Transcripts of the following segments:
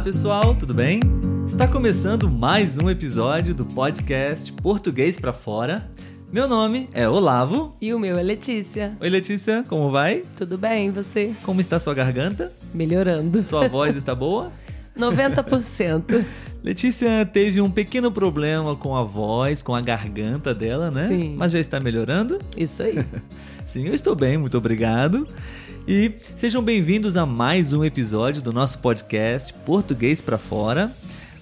Olá pessoal, tudo bem? Está começando mais um episódio do podcast Português para Fora. Meu nome é Olavo. E o meu é Letícia. Oi Letícia, como vai? Tudo bem, e você? Como está sua garganta? Melhorando. Sua voz está boa? 90%. Letícia teve um pequeno problema com a voz, com a garganta dela, né? Sim. Mas já está melhorando? Isso aí. Sim, eu estou bem, muito obrigado. E sejam bem-vindos a mais um episódio do nosso podcast Português para Fora.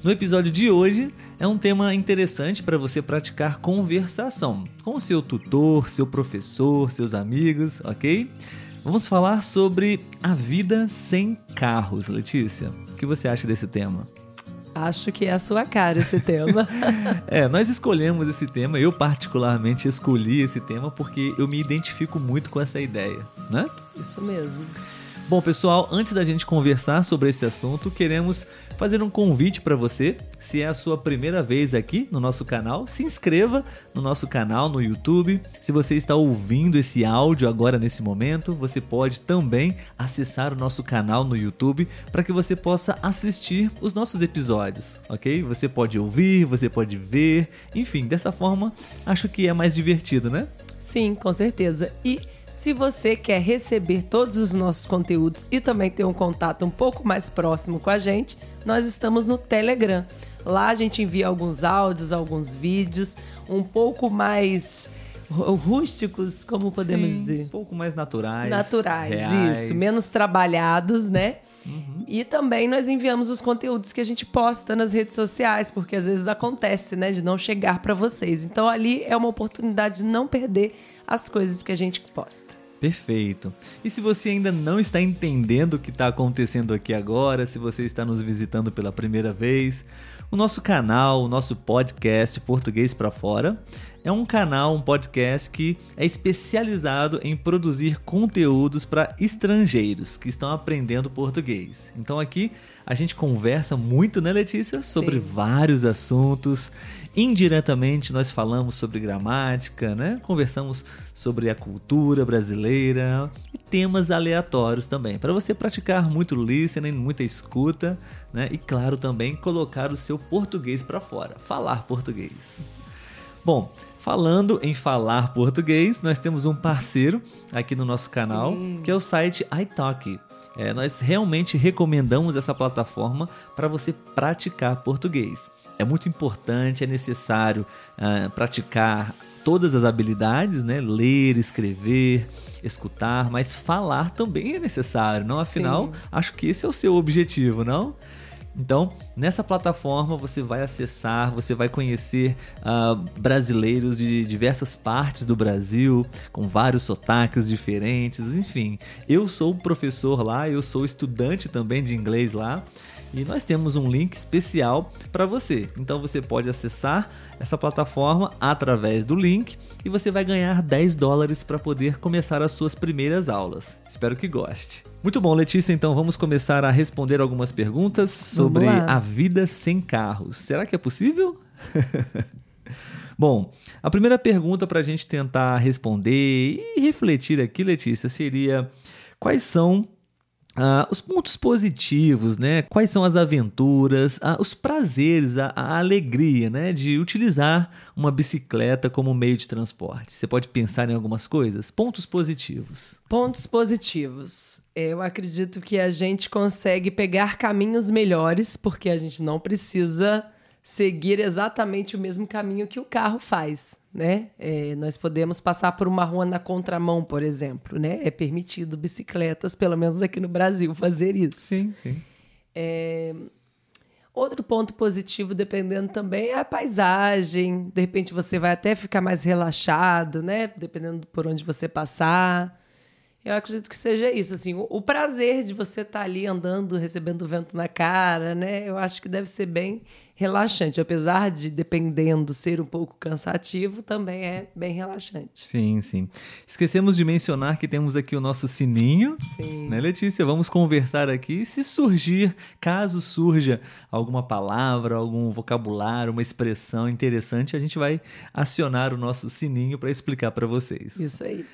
No episódio de hoje é um tema interessante para você praticar conversação com seu tutor, seu professor, seus amigos, ok? Vamos falar sobre a vida sem carros, Letícia. O que você acha desse tema? Acho que é a sua cara esse tema. é, nós escolhemos esse tema, eu particularmente escolhi esse tema porque eu me identifico muito com essa ideia, né? Isso mesmo. Bom, pessoal, antes da gente conversar sobre esse assunto, queremos fazer um convite para você. Se é a sua primeira vez aqui no nosso canal, se inscreva no nosso canal no YouTube. Se você está ouvindo esse áudio agora nesse momento, você pode também acessar o nosso canal no YouTube para que você possa assistir os nossos episódios, ok? Você pode ouvir, você pode ver, enfim, dessa forma acho que é mais divertido, né? Sim, com certeza. E se você quer receber todos os nossos conteúdos e também ter um contato um pouco mais próximo com a gente, nós estamos no Telegram. Lá a gente envia alguns áudios, alguns vídeos, um pouco mais rústicos, como podemos Sim, dizer? Um pouco mais naturais. Naturais, reais. isso. Menos trabalhados, né? Uhum. E também nós enviamos os conteúdos que a gente posta nas redes sociais, porque às vezes acontece, né, de não chegar para vocês. Então ali é uma oportunidade de não perder as coisas que a gente posta. Perfeito. E se você ainda não está entendendo o que está acontecendo aqui agora, se você está nos visitando pela primeira vez, o nosso canal, o nosso podcast Português para Fora, é um canal, um podcast que é especializado em produzir conteúdos para estrangeiros que estão aprendendo português. Então aqui a gente conversa muito, né, Letícia, sobre Sim. vários assuntos. Indiretamente nós falamos sobre gramática, né? Conversamos sobre a cultura brasileira e temas aleatórios também, para você praticar muito listening, muita escuta, né? E claro também colocar o seu português para fora, falar português. Bom, falando em falar português, nós temos um parceiro aqui no nosso canal, Sim. que é o site iTalk. É, nós realmente recomendamos essa plataforma para você praticar português. É muito importante, é necessário ah, praticar todas as habilidades, né? Ler, escrever, escutar, mas falar também é necessário, não? Afinal, Sim. acho que esse é o seu objetivo, não? Então, nessa plataforma você vai acessar, você vai conhecer ah, brasileiros de diversas partes do Brasil, com vários sotaques diferentes, enfim. Eu sou professor lá, eu sou estudante também de inglês lá. E nós temos um link especial para você. Então você pode acessar essa plataforma através do link e você vai ganhar 10 dólares para poder começar as suas primeiras aulas. Espero que goste. Muito bom, Letícia. Então vamos começar a responder algumas perguntas sobre a vida sem carros. Será que é possível? Bom, a primeira pergunta para a gente tentar responder e refletir aqui, Letícia, seria quais são ah, os pontos positivos, né? Quais são as aventuras, ah, os prazeres, a, a alegria, né? De utilizar uma bicicleta como meio de transporte. Você pode pensar em algumas coisas? Pontos positivos. Pontos positivos. Eu acredito que a gente consegue pegar caminhos melhores, porque a gente não precisa seguir exatamente o mesmo caminho que o carro faz, né? É, nós podemos passar por uma rua na contramão, por exemplo, né? É permitido bicicletas, pelo menos aqui no Brasil, fazer isso. Sim, sim. Outro ponto positivo, dependendo também, é a paisagem. De repente você vai até ficar mais relaxado, né? Dependendo por onde você passar. Eu acredito que seja isso, assim, o, o prazer de você estar ali andando, recebendo vento na cara, né? Eu acho que deve ser bem relaxante, apesar de dependendo ser um pouco cansativo, também é bem relaxante. Sim, sim. Esquecemos de mencionar que temos aqui o nosso sininho, Sim. né, Letícia? Vamos conversar aqui. Se surgir, caso surja alguma palavra, algum vocabulário, uma expressão interessante, a gente vai acionar o nosso sininho para explicar para vocês. Isso aí.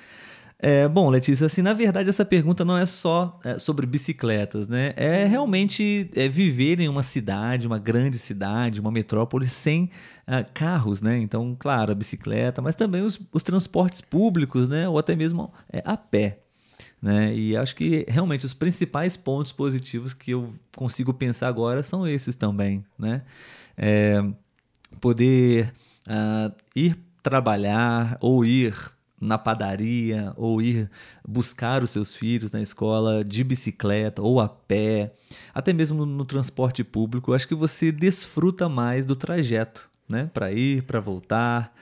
É, bom, Letícia, assim, na verdade essa pergunta não é só é, sobre bicicletas, né? É realmente é, viver em uma cidade, uma grande cidade, uma metrópole sem uh, carros, né? Então, claro, a bicicleta, mas também os, os transportes públicos, né? Ou até mesmo é, a pé. Né? E acho que realmente os principais pontos positivos que eu consigo pensar agora são esses também, né? É, poder uh, ir trabalhar ou ir na padaria ou ir buscar os seus filhos na escola de bicicleta ou a pé, até mesmo no, transporte público, acho que você desfruta mais do trajeto, né? Para ir, para voltar.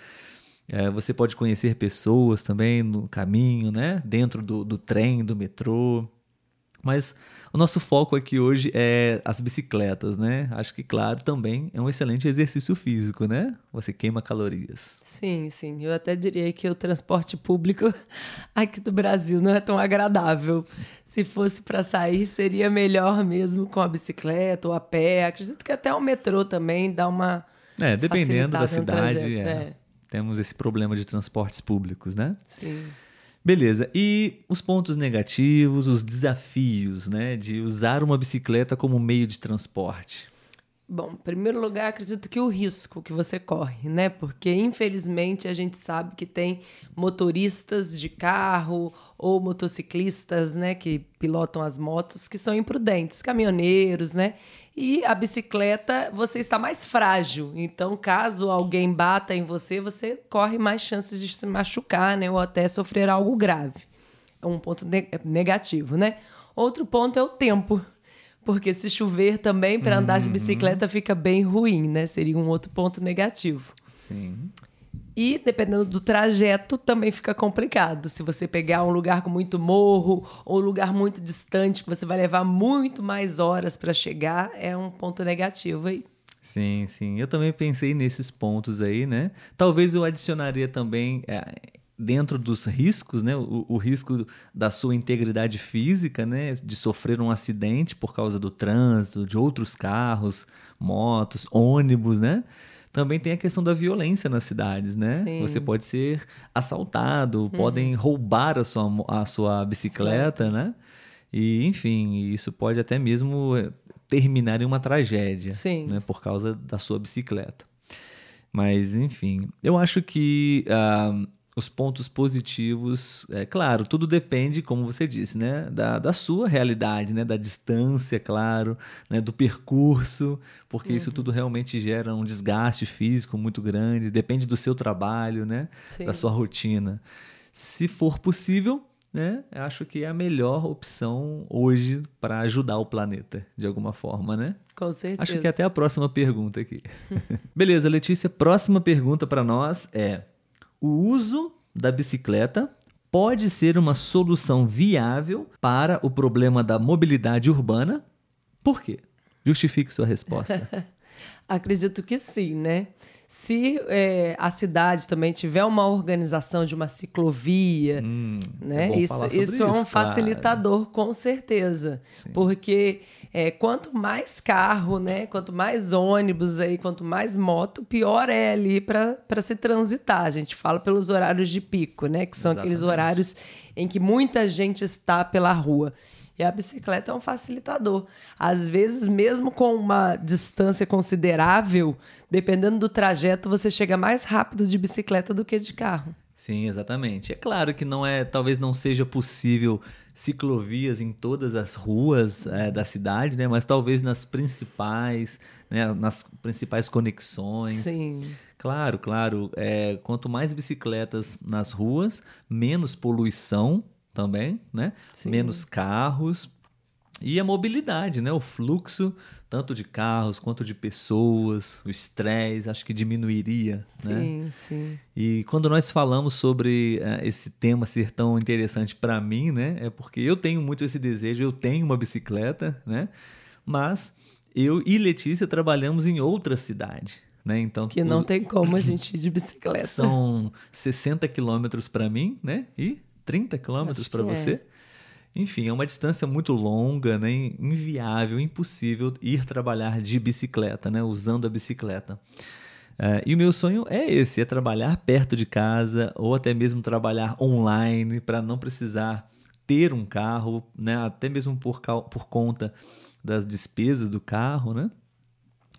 É, você pode conhecer pessoas também no caminho, né? Dentro do, do trem, do metrô. Mas o nosso foco aqui hoje é as bicicletas, né? Acho que, claro, também é um excelente exercício físico, né? Você queima calorias. Sim, sim. Eu até diria que o transporte público aqui do Brasil não é tão agradável. Se fosse para sair, seria melhor mesmo com a bicicleta ou a pé. Acredito que até o metrô também dá uma. É, dependendo da cidade, é. É. temos esse problema de transportes públicos, né? Sim. Beleza. E os pontos negativos, os desafios, né, de usar uma bicicleta como meio de transporte? Bom, em primeiro lugar, acredito que o risco que você corre, né? Porque infelizmente a gente sabe que tem motoristas de carro ou motociclistas, né, que pilotam as motos que são imprudentes, caminhoneiros, né? E a bicicleta, você está mais frágil. Então, caso alguém bata em você, você corre mais chances de se machucar, né? Ou até sofrer algo grave. É um ponto negativo, né? Outro ponto é o tempo. Porque se chover também, para andar de uhum. bicicleta fica bem ruim, né? Seria um outro ponto negativo. Sim. E dependendo do trajeto, também fica complicado. Se você pegar um lugar com muito morro ou um lugar muito distante, que você vai levar muito mais horas para chegar, é um ponto negativo aí. Sim, sim. Eu também pensei nesses pontos aí, né? Talvez eu adicionaria também. É, dentro dos riscos, né, o, o, risco da sua integridade física, né, de sofrer um acidente por causa do trânsito, de outros carros, motos, ônibus, né? também tem a questão da violência nas cidades, né? Sim. Você pode ser assaltado, hum. podem roubar a sua, a sua bicicleta, Sim. né? E, enfim, isso pode até mesmo eh, terminar em uma tragédia, Sim. né? Por causa da sua bicicleta. Mas, enfim, eu acho que uh, os pontos positivos, é claro, tudo depende, como você disse, né, da, da sua realidade, né, da distância, claro, né, do percurso, porque uhum. isso tudo realmente gera um desgaste físico muito grande, depende do seu trabalho, né, Sim. da sua rotina. Se for possível, né, acho que é a melhor opção hoje para ajudar o planeta, de alguma forma, né? Com certeza. Acho que é até a próxima pergunta aqui. Beleza, Letícia, próxima pergunta para nós é o uso da bicicleta pode ser uma solução viável para o problema da mobilidade urbana? Por quê? Justifique sua resposta. Acredito que sim, né? Se é, a cidade também tiver uma organização de uma ciclovia, hum, né? É isso, isso, isso, é um facilitador, claro. com certeza. Sim. Porque é, quanto mais carro, né? Quanto mais ônibus aí, quanto mais moto, pior é ali para se transitar. A gente fala pelos horários de pico, né? Que são Exatamente. aqueles horários em que muita gente está pela rua. E a bicicleta é um facilitador. Às vezes, mesmo com uma distância considerável, dependendo do trajeto, você chega mais rápido de bicicleta do que de carro. Sim, exatamente. É claro que não é, talvez não seja possível ciclovias em todas as ruas é, da cidade, né? Mas talvez nas principais, né? nas principais conexões. Sim. Claro, claro. É, quanto mais bicicletas nas ruas, menos poluição também, né? Sim. Menos carros e a mobilidade, né? O fluxo tanto de carros quanto de pessoas, o estresse, acho que diminuiria, sim, né? Sim, sim. E quando nós falamos sobre uh, esse tema ser tão interessante para mim, né? É porque eu tenho muito esse desejo, eu tenho uma bicicleta, né? Mas eu e Letícia trabalhamos em outra cidade, né? Então, que não os... tem como a gente ir de bicicleta. São 60 quilômetros para mim, né? E 30 quilômetros para você. É. Enfim, é uma distância muito longa, né? inviável, impossível ir trabalhar de bicicleta, né? usando a bicicleta. Uh, e o meu sonho é esse: é trabalhar perto de casa ou até mesmo trabalhar online para não precisar ter um carro, né? até mesmo por, por conta das despesas do carro. Né?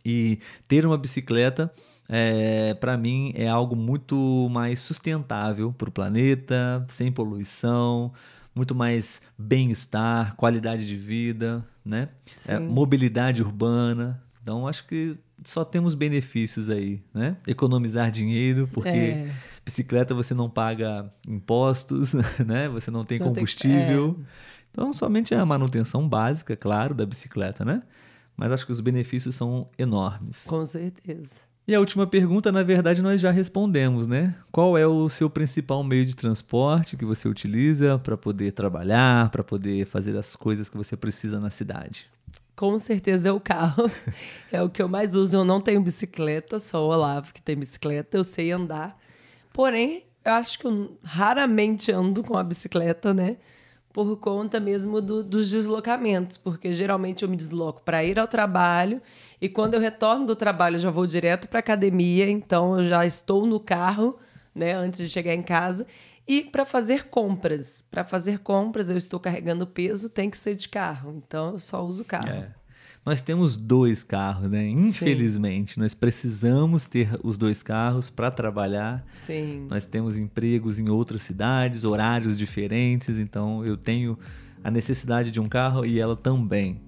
E ter uma bicicleta, é, para mim, é algo muito mais sustentável para o planeta, sem poluição, muito mais bem-estar, qualidade de vida, né? É, mobilidade urbana. Então, acho que só temos benefícios aí, né? Economizar dinheiro, porque é. bicicleta você não paga impostos, né? Você não tem não combustível. Tem... É. Então, somente a manutenção básica, claro, da bicicleta, né? Mas acho que os benefícios são enormes. Com certeza. E a última pergunta, na verdade, nós já respondemos, né? Qual é o seu principal meio de transporte que você utiliza para poder trabalhar, para poder fazer as coisas que você precisa na cidade? Com certeza é o carro. é o que eu mais uso. Eu não tenho bicicleta, só o Olavo que tem bicicleta, eu sei andar. Porém, eu acho que eu raramente ando com a bicicleta, né? Por conta mesmo do, dos deslocamentos, porque geralmente eu me desloco para ir ao trabalho e quando eu retorno do trabalho eu já vou direto para academia, então eu já estou no carro, né, antes de chegar em casa. E para fazer compras, para fazer compras eu estou carregando peso, tem que ser de carro, então eu só uso carro. É. Nós temos dois carros, né? Infelizmente, Sim. nós precisamos ter os dois carros para trabalhar. Sim. Nós temos empregos em outras cidades, horários diferentes, então eu tenho a necessidade de um carro e ela também.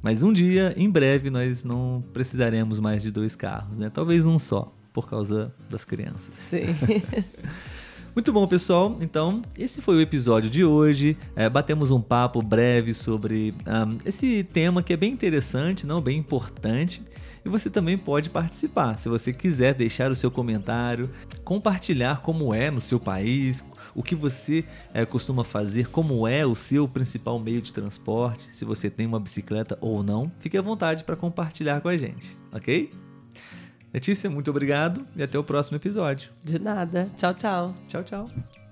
Mas um dia, em breve, nós não precisaremos mais de dois carros, né? Talvez um só, por causa das crianças. Sim. Muito bom, pessoal. Então, esse foi o episódio de hoje. É, batemos um papo breve sobre um, esse tema que é bem interessante, não bem importante. E você também pode participar. Se você quiser deixar o seu comentário, compartilhar como é no seu país, o que você é, costuma fazer, como é o seu principal meio de transporte, se você tem uma bicicleta ou não, fique à vontade para compartilhar com a gente, ok? Letícia, muito obrigado e até o próximo episódio. De nada. Tchau, tchau. Tchau, tchau.